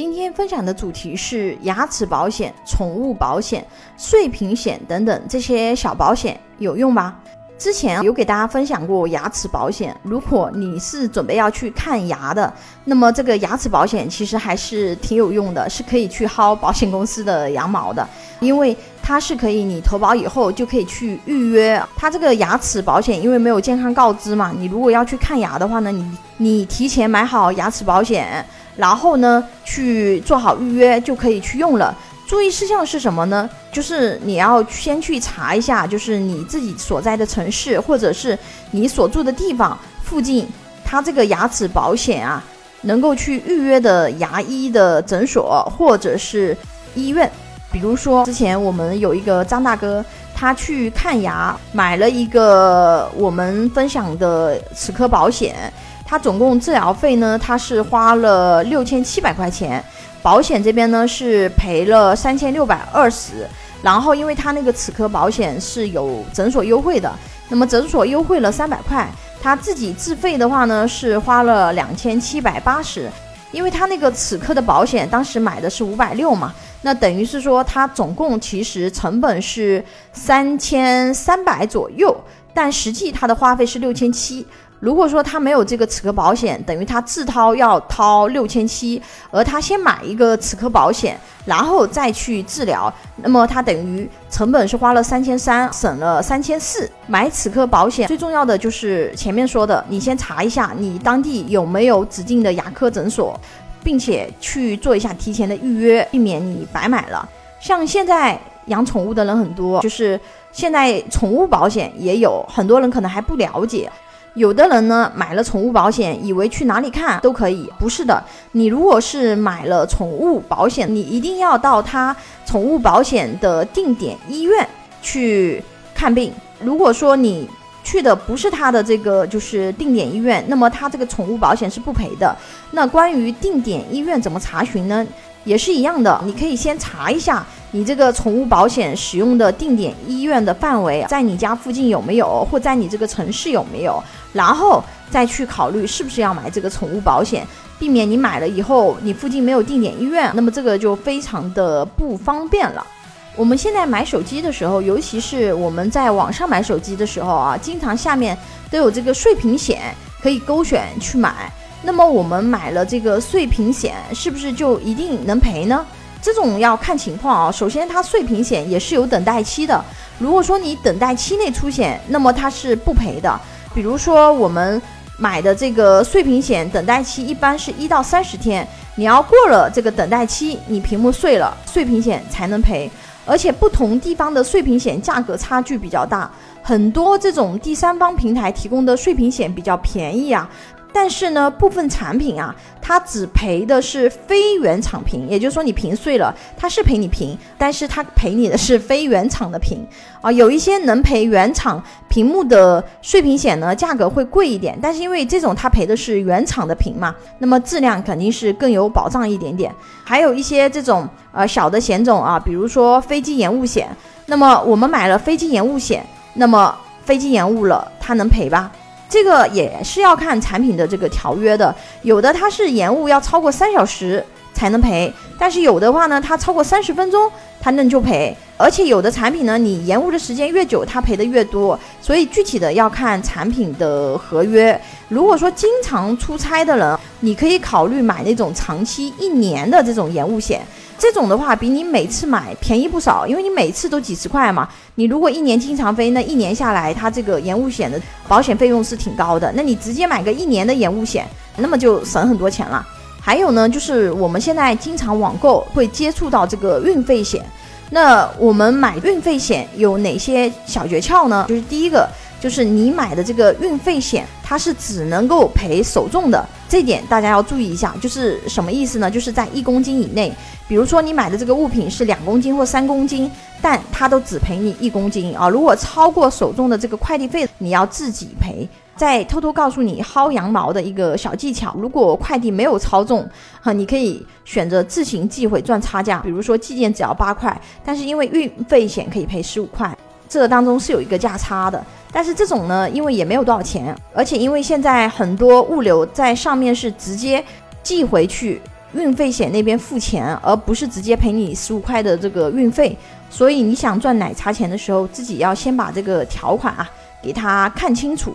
今天分享的主题是牙齿保险、宠物保险、碎屏险等等这些小保险有用吗？之前有给大家分享过牙齿保险，如果你是准备要去看牙的，那么这个牙齿保险其实还是挺有用的，是可以去薅保险公司的羊毛的，因为它是可以你投保以后就可以去预约。它这个牙齿保险因为没有健康告知嘛，你如果要去看牙的话呢，你你提前买好牙齿保险，然后呢去做好预约就可以去用了。注意事项是什么呢？就是你要先去查一下，就是你自己所在的城市或者是你所住的地方附近，它这个牙齿保险啊，能够去预约的牙医的诊所或者是医院。比如说之前我们有一个张大哥，他去看牙，买了一个我们分享的齿科保险，他总共治疗费呢，他是花了六千七百块钱。保险这边呢是赔了三千六百二十，然后因为他那个齿科保险是有诊所优惠的，那么诊所优惠了三百块，他自己自费的话呢是花了两千七百八十，因为他那个齿科的保险当时买的是五百六嘛，那等于是说他总共其实成本是三千三百左右，但实际他的花费是六千七。如果说他没有这个齿科保险，等于他自掏要掏六千七，而他先买一个齿科保险，然后再去治疗，那么他等于成本是花了三千三，省了三千四。买齿科保险最重要的就是前面说的，你先查一下你当地有没有指定的牙科诊所，并且去做一下提前的预约，避免你白买了。像现在养宠物的人很多，就是现在宠物保险也有很多人可能还不了解。有的人呢买了宠物保险，以为去哪里看都可以，不是的。你如果是买了宠物保险，你一定要到他宠物保险的定点医院去看病。如果说你去的不是他的这个就是定点医院，那么他这个宠物保险是不赔的。那关于定点医院怎么查询呢？也是一样的，你可以先查一下你这个宠物保险使用的定点医院的范围，在你家附近有没有，或在你这个城市有没有，然后再去考虑是不是要买这个宠物保险，避免你买了以后你附近没有定点医院，那么这个就非常的不方便了。我们现在买手机的时候，尤其是我们在网上买手机的时候啊，经常下面都有这个碎屏险可以勾选去买。那么我们买了这个碎屏险，是不是就一定能赔呢？这种要看情况啊。首先，它碎屏险也是有等待期的。如果说你等待期内出险，那么它是不赔的。比如说我们买的这个碎屏险，等待期一般是一到三十天。你要过了这个等待期，你屏幕碎了，碎屏险才能赔。而且不同地方的碎屏险价格差距比较大，很多这种第三方平台提供的碎屏险比较便宜啊。但是呢，部分产品啊，它只赔的是非原厂屏，也就是说你屏碎了，它是赔你屏，但是它赔你的是非原厂的屏啊。有一些能赔原厂屏幕的碎屏险呢，价格会贵一点，但是因为这种它赔的是原厂的屏嘛，那么质量肯定是更有保障一点点。还有一些这种呃小的险种啊，比如说飞机延误险，那么我们买了飞机延误险，那么飞机延误了，它能赔吧？这个也是要看产品的这个条约的，有的它是延误要超过三小时才能赔，但是有的话呢，它超过三十分钟它能就赔，而且有的产品呢，你延误的时间越久，它赔的越多，所以具体的要看产品的合约。如果说经常出差的人，你可以考虑买那种长期一年的这种延误险。这种的话比你每次买便宜不少，因为你每次都几十块嘛。你如果一年经常飞，那一年下来，它这个延误险的保险费用是挺高的。那你直接买个一年的延误险，那么就省很多钱了。还有呢，就是我们现在经常网购会接触到这个运费险。那我们买运费险有哪些小诀窍呢？就是第一个，就是你买的这个运费险，它是只能够赔首重的。这点大家要注意一下，就是什么意思呢？就是在一公斤以内，比如说你买的这个物品是两公斤或三公斤，但它都只赔你一公斤啊。如果超过首重的这个快递费，你要自己赔。再偷偷告诉你薅羊毛的一个小技巧：如果快递没有超重，哈，你可以选择自行寄回赚差价。比如说寄件只要八块，但是因为运费险可以赔十五块，这当中是有一个价差的。但是这种呢，因为也没有多少钱，而且因为现在很多物流在上面是直接寄回去运费险那边付钱，而不是直接赔你十五块的这个运费。所以你想赚奶茶钱的时候，自己要先把这个条款啊给他看清楚。